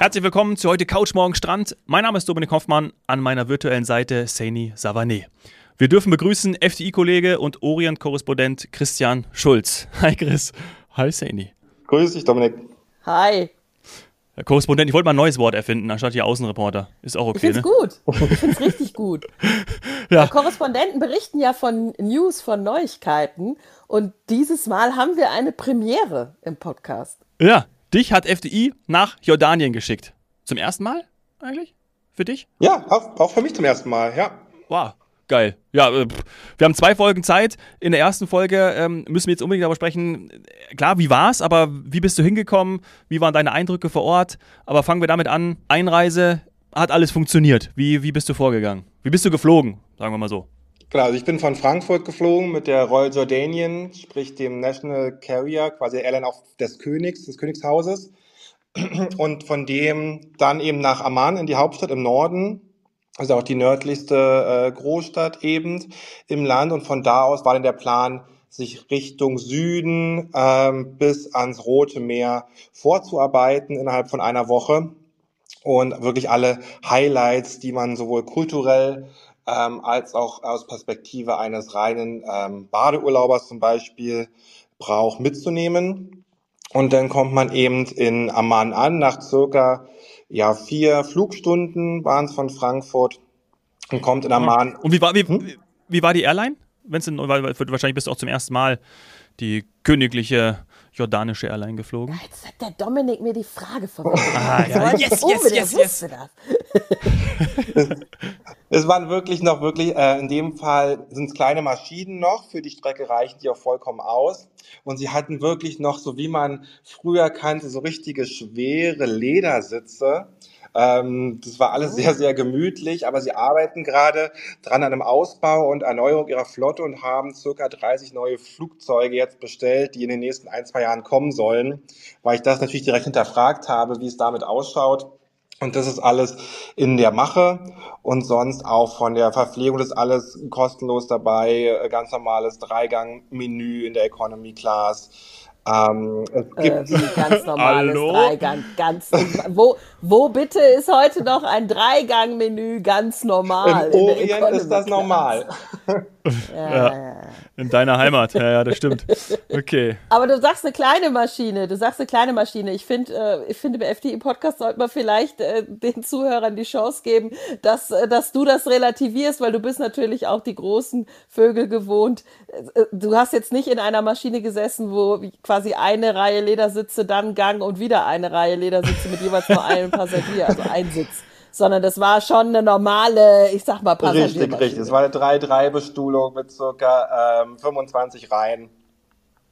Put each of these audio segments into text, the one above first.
Herzlich willkommen zu heute Couch Morgen Strand. Mein Name ist Dominik Hoffmann, an meiner virtuellen Seite Saini Savané. Wir dürfen begrüßen FDI-Kollege und Orient-Korrespondent Christian Schulz. Hi Chris. Hi Saini. Grüß dich, Dominik. Hi. Herr Korrespondent, ich wollte mal ein neues Wort erfinden, anstatt hier Außenreporter. Ist auch okay, ich find's ne? gut. Ich find's richtig gut. ja. Korrespondenten berichten ja von News, von Neuigkeiten. Und dieses Mal haben wir eine Premiere im Podcast. Ja, dich hat FDI nach Jordanien geschickt. Zum ersten Mal eigentlich? Für dich? Ja, auch, auch für mich zum ersten Mal, ja. Wow. Geil. Ja, äh, wir haben zwei Folgen Zeit. In der ersten Folge ähm, müssen wir jetzt unbedingt darüber sprechen. Klar, wie war's, aber wie bist du hingekommen? Wie waren deine Eindrücke vor Ort? Aber fangen wir damit an. Einreise, hat alles funktioniert. Wie, wie bist du vorgegangen? Wie bist du geflogen? Sagen wir mal so. Klar, also ich bin von Frankfurt geflogen mit der Royal Jordanian, sprich dem National Carrier, quasi Airline auch des Königs, des Königshauses. Und von dem dann eben nach Amman in die Hauptstadt im Norden also auch die nördlichste äh, Großstadt eben im Land. Und von da aus war dann der Plan, sich Richtung Süden ähm, bis ans Rote Meer vorzuarbeiten innerhalb von einer Woche und wirklich alle Highlights, die man sowohl kulturell ähm, als auch aus Perspektive eines reinen ähm, Badeurlaubers zum Beispiel braucht, mitzunehmen. Und dann kommt man eben in Amman an, nach circa ja, vier Flugstunden waren es von Frankfurt und kommt in Amman. Und wie war, wie, hm? wie war die Airline? Wenn's in, wahrscheinlich bist du auch zum ersten Mal die königliche jordanische Airline geflogen. Jetzt hat der Dominik mir die Frage verwendet. Ah, ja. yes, yes, yes, yes. es waren wirklich noch wirklich, äh, in dem Fall sind es kleine Maschinen noch, für die Strecke reichen die auch vollkommen aus. Und sie hatten wirklich noch, so wie man früher kannte, so richtige schwere Ledersitze ähm, das war alles sehr, sehr gemütlich, aber sie arbeiten gerade dran an einem Ausbau und Erneuerung ihrer Flotte und haben circa 30 neue Flugzeuge jetzt bestellt, die in den nächsten ein, zwei Jahren kommen sollen, weil ich das natürlich direkt hinterfragt habe, wie es damit ausschaut. Und das ist alles in der Mache. Und sonst auch von der Verpflegung ist alles kostenlos dabei, ganz normales Dreigang-Menü in der Economy Class. Ähm, es äh, gibt äh, ganz normales Dreigang, ganz wo, wo bitte ist heute noch ein Dreigang-Menü ganz normal? Im Orient ist das normal. ja, ja, in deiner Heimat, ja, ja, das stimmt. Okay. Aber du sagst eine kleine Maschine, du sagst eine kleine Maschine. Ich finde, äh, ich finde, bei FDI-Podcast sollte man vielleicht äh, den Zuhörern die Chance geben, dass, äh, dass du das relativierst, weil du bist natürlich auch die großen Vögel gewohnt. Äh, du hast jetzt nicht in einer Maschine gesessen, wo quasi eine Reihe Ledersitze, dann Gang und wieder eine Reihe Ledersitze mit jeweils nur einem Passagier, also ein Sitz sondern das war schon eine normale, ich sag mal, Passagiermaschine. Richtig, richtig. Es war eine 3-3-Bestuhlung mit circa ähm, 25 Reihen.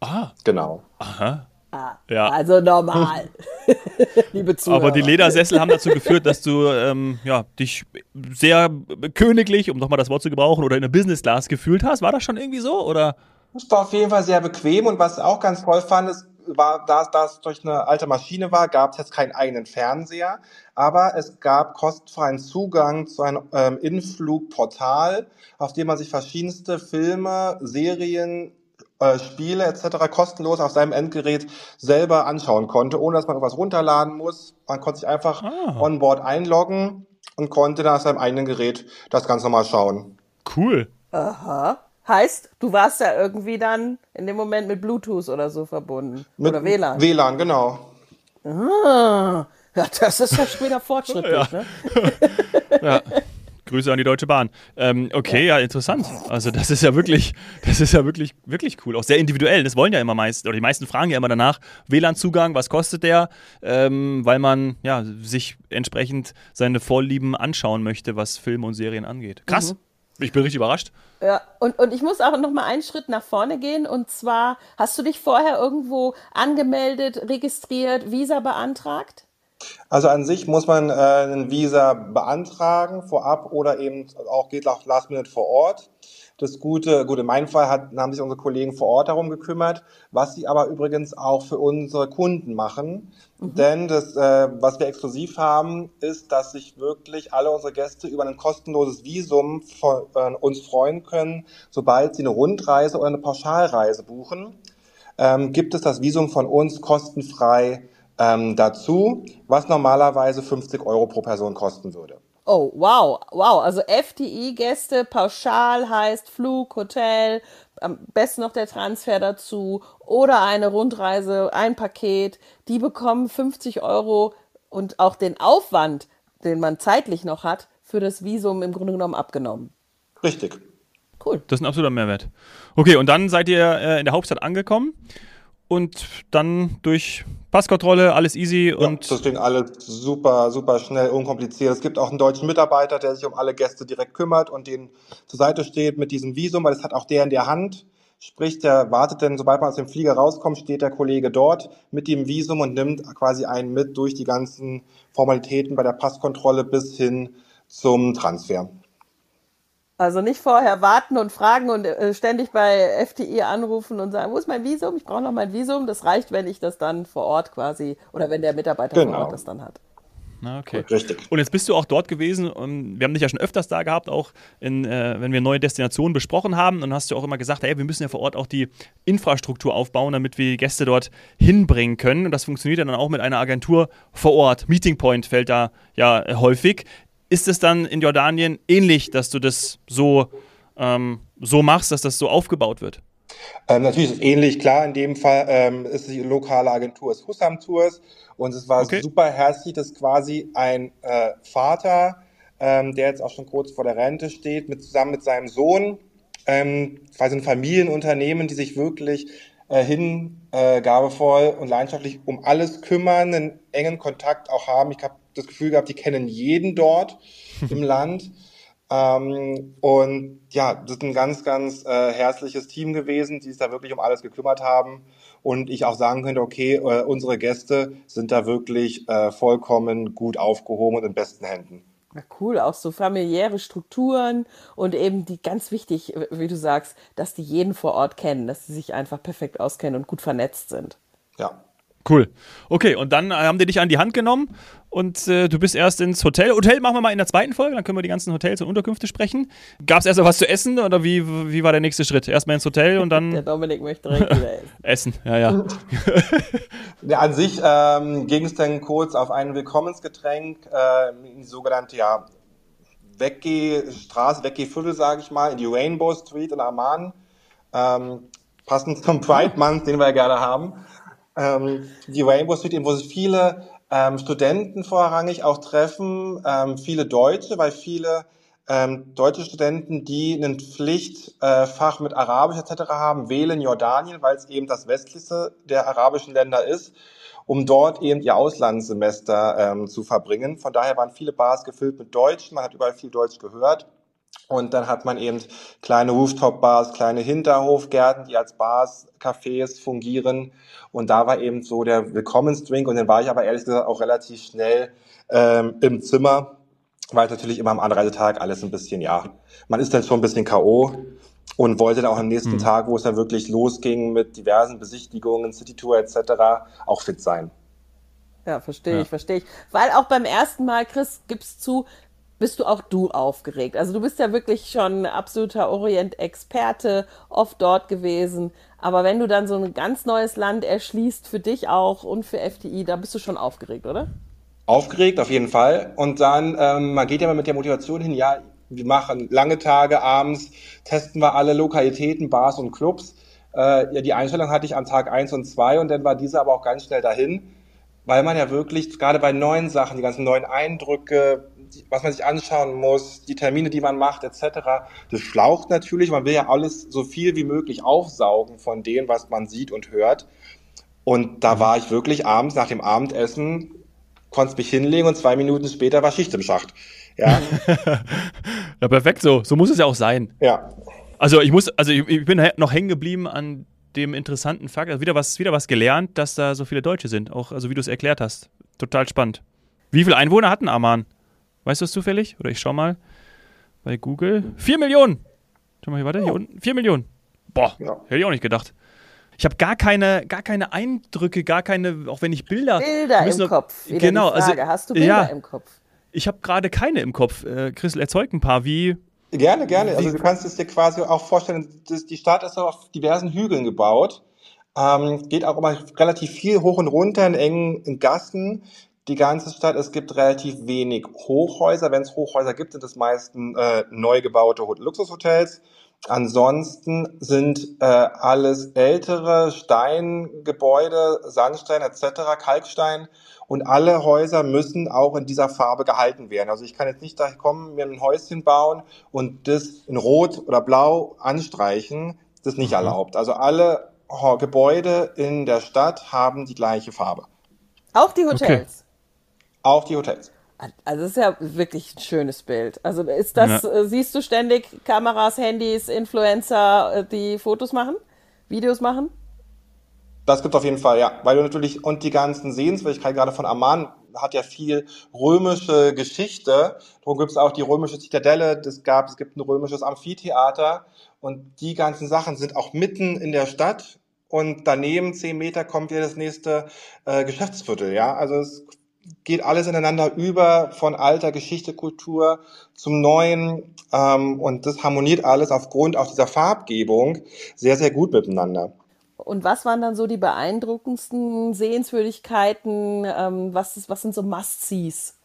Ah. Genau. Aha. Ah, ja. Also normal, liebe Zuhörer. Aber die Ledersessel haben dazu geführt, dass du ähm, ja, dich sehr königlich, um nochmal das Wort zu gebrauchen, oder in der Business Class gefühlt hast. War das schon irgendwie so? Oder? Es war auf jeden Fall sehr bequem und was auch ganz toll fand, ist, war, da, da es durch eine alte Maschine war, gab es jetzt keinen eigenen Fernseher, aber es gab kostenfreien Zugang zu einem ähm, Influgportal, auf dem man sich verschiedenste Filme, Serien, äh, Spiele etc. kostenlos auf seinem Endgerät selber anschauen konnte, ohne dass man irgendwas runterladen muss. Man konnte sich einfach ah. on board einloggen und konnte dann auf seinem eigenen Gerät das ganz normal schauen. Cool. Aha. Heißt, du warst ja irgendwie dann in dem Moment mit Bluetooth oder so verbunden. Mit oder WLAN. WLAN, genau. Ah, ja, das ist ja später fortschrittlich, ja. ne? ja. Grüße an die Deutsche Bahn. Ähm, okay, ja. ja. interessant. Also das ist ja wirklich, das ist ja wirklich, wirklich cool. Auch sehr individuell. Das wollen ja immer meist, oder die meisten fragen ja immer danach, WLAN-Zugang, was kostet der? Ähm, weil man ja sich entsprechend seine Vorlieben anschauen möchte, was Filme und Serien angeht. Krass. Mhm. Ich bin richtig überrascht. Ja, und, und ich muss auch noch mal einen Schritt nach vorne gehen. Und zwar, hast du dich vorher irgendwo angemeldet, registriert, Visa beantragt? Also an sich muss man äh, ein Visa beantragen vorab oder eben auch geht auch Last Minute vor Ort. Das Gute, gut, in meinem Fall hat, haben sich unsere Kollegen vor Ort darum gekümmert, was sie aber übrigens auch für unsere Kunden machen. Mhm. Denn das, äh, was wir exklusiv haben, ist, dass sich wirklich alle unsere Gäste über ein kostenloses Visum von, äh, uns freuen können, sobald sie eine Rundreise oder eine Pauschalreise buchen. Ähm, gibt es das Visum von uns kostenfrei ähm, dazu, was normalerweise 50 Euro pro Person kosten würde. Oh, wow, wow. Also FDI-Gäste pauschal heißt Flug, Hotel, am besten noch der Transfer dazu oder eine Rundreise, ein Paket. Die bekommen 50 Euro und auch den Aufwand, den man zeitlich noch hat, für das Visum im Grunde genommen abgenommen. Richtig. Cool. Das ist ein absoluter Mehrwert. Okay, und dann seid ihr äh, in der Hauptstadt angekommen und dann durch Passkontrolle, alles easy und. Ja, das ging alles super, super schnell, unkompliziert. Es gibt auch einen deutschen Mitarbeiter, der sich um alle Gäste direkt kümmert und denen zur Seite steht mit diesem Visum, weil das hat auch der in der Hand. Sprich, der wartet dann, sobald man aus dem Flieger rauskommt, steht der Kollege dort mit dem Visum und nimmt quasi einen mit durch die ganzen Formalitäten bei der Passkontrolle bis hin zum Transfer. Also nicht vorher warten und fragen und äh, ständig bei FTI anrufen und sagen, wo ist mein Visum? Ich brauche noch mein Visum. Das reicht, wenn ich das dann vor Ort quasi oder wenn der Mitarbeiter genau. vor Ort das dann hat. Na, okay. Richtig. Und jetzt bist du auch dort gewesen und wir haben dich ja schon öfters da gehabt, auch in, äh, wenn wir neue Destinationen besprochen haben. Und hast du auch immer gesagt, hey, wir müssen ja vor Ort auch die Infrastruktur aufbauen, damit wir die Gäste dort hinbringen können. Und das funktioniert ja dann auch mit einer Agentur vor Ort. Meeting Point fällt da ja häufig. Ist es dann in Jordanien ähnlich, dass du das so, ähm, so machst, dass das so aufgebaut wird? Ähm, natürlich ist es ähnlich, klar, in dem Fall ähm, ist die lokale Agentur ist Hussam Tours und es war okay. super herzlich, dass quasi ein äh, Vater, ähm, der jetzt auch schon kurz vor der Rente steht, mit, zusammen mit seinem Sohn, ähm, quasi ein Familienunternehmen, die sich wirklich äh, hingabevoll äh, und leidenschaftlich um alles kümmern, einen engen Kontakt auch haben. Ich habe das Gefühl gehabt, die kennen jeden dort im Land. Ähm, und ja, das ist ein ganz, ganz äh, herzliches Team gewesen, die sich da wirklich um alles gekümmert haben. Und ich auch sagen könnte, okay, äh, unsere Gäste sind da wirklich äh, vollkommen gut aufgehoben und in besten Händen. Na cool, auch so familiäre Strukturen und eben die ganz wichtig, wie du sagst, dass die jeden vor Ort kennen, dass sie sich einfach perfekt auskennen und gut vernetzt sind. Ja, Cool. Okay, und dann äh, haben die dich an die Hand genommen und äh, du bist erst ins Hotel. Hotel machen wir mal in der zweiten Folge, dann können wir die ganzen Hotels und Unterkünfte sprechen. Gab es erst noch was zu essen oder wie, wie war der nächste Schritt? Erstmal ins Hotel und dann. Der Dominik möchte direkt wieder essen. essen, ja, ja. ja an sich ähm, ging es dann kurz auf ein Willkommensgetränk äh, in die sogenannte, ja, Weggeh-Straße, Weggeh-Viertel, sage ich mal, in die Rainbow Street in Amman. Ähm, passend zum Pride Month, den wir ja gerne haben ähm, die Rainbow Street, wo sich viele ähm, Studenten vorrangig auch treffen, ähm, viele Deutsche, weil viele ähm, deutsche Studenten, die ein Pflichtfach äh, mit Arabisch etc. haben, wählen Jordanien, weil es eben das westlichste der arabischen Länder ist, um dort eben ihr Auslandssemester ähm, zu verbringen. Von daher waren viele Bars gefüllt mit Deutschen, man hat überall viel Deutsch gehört. Und dann hat man eben kleine Rooftop-Bars, kleine Hinterhofgärten, die als Bars, Cafés fungieren. Und da war eben so der Willkommensdrink. Und dann war ich aber ehrlich gesagt auch relativ schnell ähm, im Zimmer, weil natürlich immer am Anreisetag alles ein bisschen, ja, man ist dann schon ein bisschen K.O. und wollte dann auch am nächsten mhm. Tag, wo es dann wirklich losging mit diversen Besichtigungen, Citytour etc., auch fit sein. Ja, verstehe ja. ich, verstehe ich. Weil auch beim ersten Mal, Chris, gibst zu, bist du auch du aufgeregt. Also du bist ja wirklich schon absoluter Orient-Experte, oft dort gewesen. Aber wenn du dann so ein ganz neues Land erschließt, für dich auch und für FDI, da bist du schon aufgeregt, oder? Aufgeregt, auf jeden Fall. Und dann, ähm, man geht ja mal mit der Motivation hin, ja, wir machen lange Tage abends, testen wir alle Lokalitäten, Bars und Clubs. Äh, ja, die Einstellung hatte ich an Tag eins und zwei und dann war diese aber auch ganz schnell dahin, weil man ja wirklich, gerade bei neuen Sachen, die ganzen neuen Eindrücke, was man sich anschauen muss, die Termine, die man macht, etc. Das schlaucht natürlich. Man will ja alles so viel wie möglich aufsaugen von dem, was man sieht und hört. Und da war ich wirklich abends nach dem Abendessen, konnte mich hinlegen und zwei Minuten später war Schicht im Schacht. Ja, ja perfekt so. So muss es ja auch sein. Ja. Also ich muss, also ich, ich bin noch hängen geblieben an dem interessanten Fakt, also wieder was, wieder was gelernt, dass da so viele Deutsche sind. Auch, also wie du es erklärt hast. Total spannend. Wie viele Einwohner hatten Amman? Weißt du es zufällig? Oder ich schau mal bei Google. Vier Millionen! Schau mal hier, warte, hier oh. unten. Vier Millionen. Boah, ja. hätte ich auch nicht gedacht. Ich habe gar keine, gar keine Eindrücke, gar keine, auch wenn ich Bilder. Bilder im noch, Kopf. Wieder genau, also. Hast du Bilder ja, im Kopf? Ich habe gerade keine im Kopf. Äh, Christel, erzeug ein paar. Wie. Gerne, gerne. Also du kannst es dir quasi auch vorstellen, die Stadt ist auf diversen Hügeln gebaut. Ähm, geht auch immer relativ viel hoch und runter in engen Gassen. Die ganze Stadt, es gibt relativ wenig Hochhäuser. Wenn es Hochhäuser gibt, sind es meistens äh, neu gebaute Luxushotels. Ansonsten sind äh, alles ältere Steingebäude, Sandstein etc., Kalkstein und alle Häuser müssen auch in dieser Farbe gehalten werden. Also ich kann jetzt nicht da kommen, mir ein Häuschen bauen und das in Rot oder Blau anstreichen. Das ist nicht mhm. erlaubt. Also alle Gebäude in der Stadt haben die gleiche Farbe. Auch die Hotels? Okay. Auch die Hotels. Also das ist ja wirklich ein schönes Bild. Also ist das, ja. äh, siehst du ständig Kameras, Handys, Influencer, äh, die Fotos machen, Videos machen? Das gibt auf jeden Fall, ja. Weil du natürlich, und die ganzen Sehenswürdigkeiten, gerade von Amman, hat ja viel römische Geschichte. Darum gibt es auch die römische Zitadelle, das gab, es gibt ein römisches Amphitheater und die ganzen Sachen sind auch mitten in der Stadt und daneben zehn Meter kommt wieder das nächste äh, Geschäftsviertel, ja. Also es geht alles ineinander über von alter Geschichte, Kultur zum Neuen ähm, und das harmoniert alles aufgrund auch dieser Farbgebung sehr, sehr gut miteinander. Und was waren dann so die beeindruckendsten Sehenswürdigkeiten? Ähm, was, was sind so Must-Sees?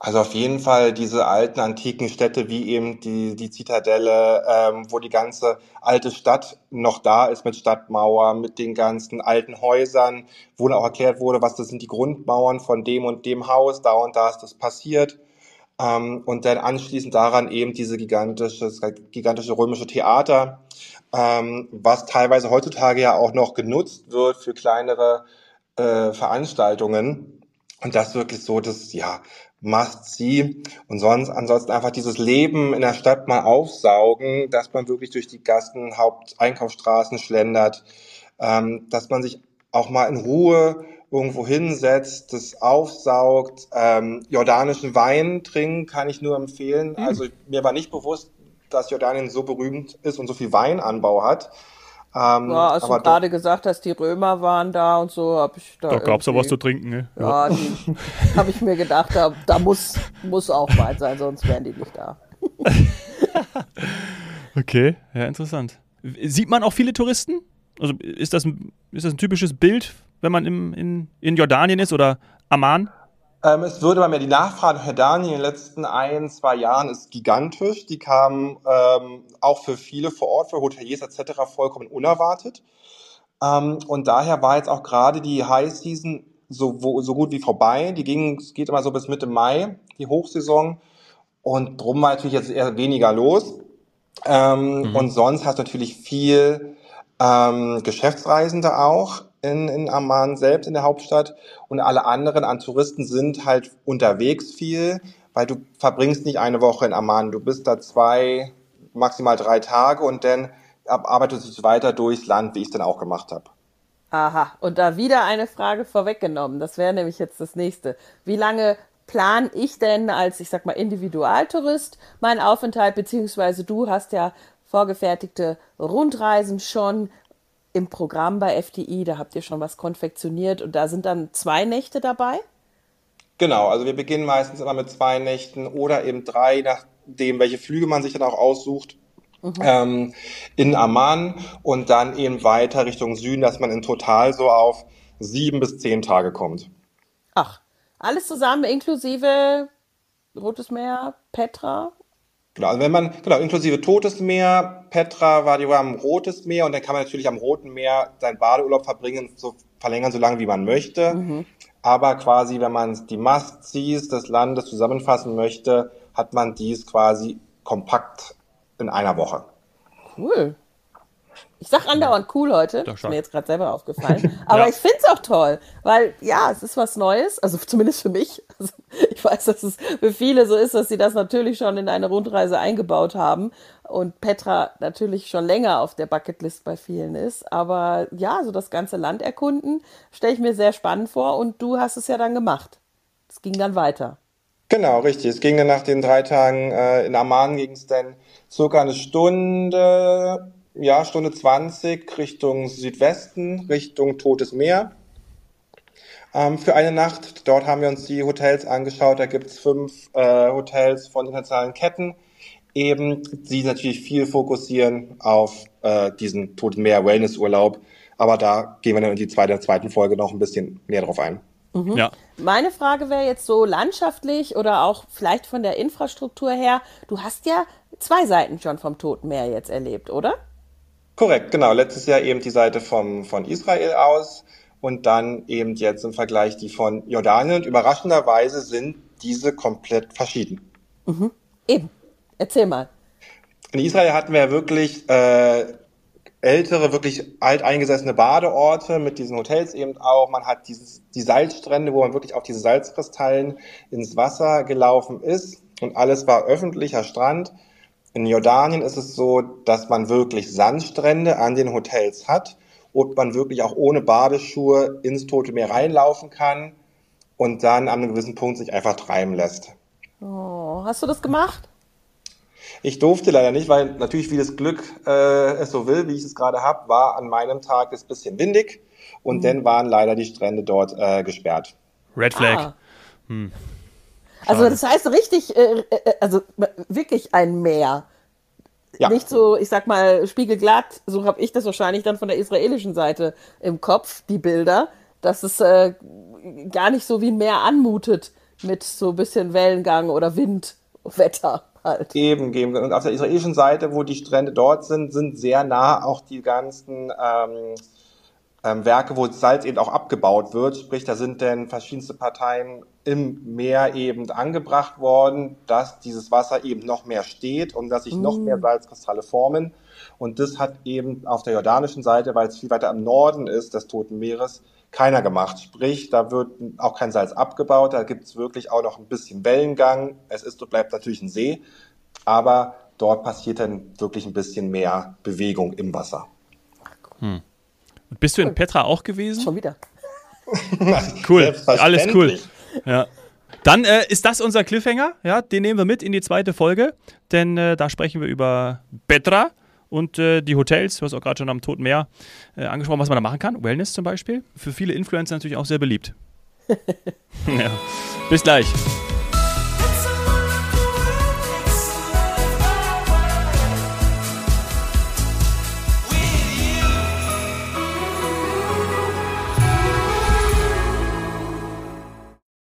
Also auf jeden Fall diese alten antiken Städte wie eben die, die Zitadelle, ähm, wo die ganze alte Stadt noch da ist mit Stadtmauer, mit den ganzen alten Häusern, wo dann auch erklärt wurde, was das sind die Grundmauern von dem und dem Haus, da und da ist das passiert. Ähm, und dann anschließend daran eben diese gigantische, gigantische römische Theater, ähm, was teilweise heutzutage ja auch noch genutzt wird für kleinere äh, Veranstaltungen. Und das wirklich so das, ja, Must-See. Und sonst, ansonsten einfach dieses Leben in der Stadt mal aufsaugen, dass man wirklich durch die Gassen, Haupteinkaufsstraßen schlendert, ähm, dass man sich auch mal in Ruhe irgendwo hinsetzt, das aufsaugt. Ähm, jordanischen Wein trinken kann ich nur empfehlen. Mhm. Also mir war nicht bewusst, dass Jordanien so berühmt ist und so viel Weinanbau hat. Ähm, ja, als du gerade gesagt hast, die Römer waren da und so, habe ich da. Da gab es ja was zu trinken, ne? Ja, ja. habe ich mir gedacht, da, da muss, muss auch Wein sein, sonst wären die nicht da. okay, ja, interessant. Sieht man auch viele Touristen? Also ist das ein, ist das ein typisches Bild, wenn man im, in, in Jordanien ist oder Amman? Ähm, es würde bei mir die Nachfrage nach Jordanien in den letzten ein, zwei Jahren ist gigantisch. Die kam ähm, auch für viele vor Ort, für Hoteliers etc. vollkommen unerwartet. Ähm, und daher war jetzt auch gerade die High Season so, wo, so gut wie vorbei. Die ging, es geht immer so bis Mitte Mai, die Hochsaison. Und drum war natürlich jetzt eher weniger los. Ähm, mhm. Und sonst hast du natürlich viel ähm, Geschäftsreisende auch in, in Amman selbst, in der Hauptstadt. Und alle anderen an Touristen sind halt unterwegs viel, weil du verbringst nicht eine Woche in Amman. Du bist da zwei, maximal drei Tage und dann arbeitest du weiter durchs Land, wie ich es dann auch gemacht habe. Aha, und da wieder eine Frage vorweggenommen. Das wäre nämlich jetzt das nächste. Wie lange plan ich denn als, ich sag mal, Individualtourist meinen Aufenthalt, beziehungsweise du hast ja vorgefertigte Rundreisen schon im Programm bei FDI, da habt ihr schon was konfektioniert und da sind dann zwei Nächte dabei? Genau, also wir beginnen meistens immer mit zwei Nächten oder eben drei, nachdem welche Flüge man sich dann auch aussucht. Mhm. Ähm, in Amman und dann eben weiter Richtung Süden, dass man in total so auf sieben bis zehn Tage kommt. Ach, alles zusammen inklusive Rotes Meer, Petra Genau, also wenn man, genau, inklusive Totes Meer, Petra war die am Rotes Meer und dann kann man natürlich am Roten Meer seinen Badeurlaub verbringen, so verlängern, so lange wie man möchte. Mhm. Aber quasi, wenn man die Must-Sees des Landes zusammenfassen möchte, hat man dies quasi kompakt in einer Woche. Cool. Ich sag andauernd cool heute, das ist mir jetzt gerade selber aufgefallen. Aber ja. ich finde es auch toll, weil ja, es ist was Neues, also zumindest für mich. Also, ich weiß, dass es für viele so ist, dass sie das natürlich schon in eine Rundreise eingebaut haben und Petra natürlich schon länger auf der Bucketlist bei vielen ist. Aber ja, so das ganze Land erkunden, stelle ich mir sehr spannend vor und du hast es ja dann gemacht. Es ging dann weiter. Genau, richtig. Es ging dann nach den drei Tagen äh, in Amman ging es dann circa eine Stunde ja, Stunde 20 Richtung Südwesten, Richtung Totes Meer ähm, für eine Nacht. Dort haben wir uns die Hotels angeschaut. Da gibt es fünf äh, Hotels von internationalen Ketten eben sie natürlich viel fokussieren auf äh, diesen Toten Meer Wellnessurlaub. Aber da gehen wir dann in die zweite, zweiten Folge noch ein bisschen näher drauf ein. Mhm. Ja. Meine Frage wäre jetzt so landschaftlich oder auch vielleicht von der Infrastruktur her. Du hast ja zwei Seiten schon vom Toten Meer jetzt erlebt, oder? Korrekt, genau. Letztes Jahr eben die Seite vom, von Israel aus und dann eben jetzt im Vergleich die von Jordanien. Und überraschenderweise sind diese komplett verschieden. Mhm. Eben. Erzähl mal. In Israel hatten wir ja wirklich äh, ältere, wirklich alteingesessene Badeorte mit diesen Hotels eben auch. Man hat dieses, die Salzstrände, wo man wirklich auf diese Salzkristallen ins Wasser gelaufen ist und alles war öffentlicher Strand. In Jordanien ist es so, dass man wirklich Sandstrände an den Hotels hat und man wirklich auch ohne Badeschuhe ins Tote Meer reinlaufen kann und dann an einem gewissen Punkt sich einfach treiben lässt. Oh, hast du das gemacht? Ich durfte leider nicht, weil natürlich wie das Glück äh, es so will, wie ich es gerade habe, war an meinem Tag es bisschen windig und mhm. dann waren leider die Strände dort äh, gesperrt. Red Flag. Ah. Hm. Also das heißt richtig, äh, äh, also wirklich ein Meer. Ja. Nicht so, ich sag mal, spiegelglatt, so habe ich das wahrscheinlich dann von der israelischen Seite im Kopf, die Bilder, dass es äh, gar nicht so wie ein Meer anmutet mit so ein bisschen Wellengang oder Windwetter halt. Eben, eben. Und auf der israelischen Seite, wo die Strände dort sind, sind sehr nah auch die ganzen ähm, ähm, Werke, wo Salz eben auch abgebaut wird. Sprich, da sind denn verschiedenste Parteien im Meer eben angebracht worden, dass dieses Wasser eben noch mehr steht und dass sich mm. noch mehr Salzkristalle formen. Und das hat eben auf der jordanischen Seite, weil es viel weiter im Norden ist des Toten Meeres, keiner gemacht. Sprich, da wird auch kein Salz abgebaut, da gibt es wirklich auch noch ein bisschen Wellengang. Es ist und bleibt natürlich ein See, aber dort passiert dann wirklich ein bisschen mehr Bewegung im Wasser. Hm. Und bist du in Petra auch gewesen? Schon wieder. cool, alles cool. Ja. Dann äh, ist das unser Cliffhanger, ja, den nehmen wir mit in die zweite Folge, denn äh, da sprechen wir über Petra und äh, die Hotels, du hast auch gerade schon am Toten Meer äh, angesprochen, was man da machen kann. Wellness zum Beispiel. Für viele Influencer natürlich auch sehr beliebt. ja. Bis gleich.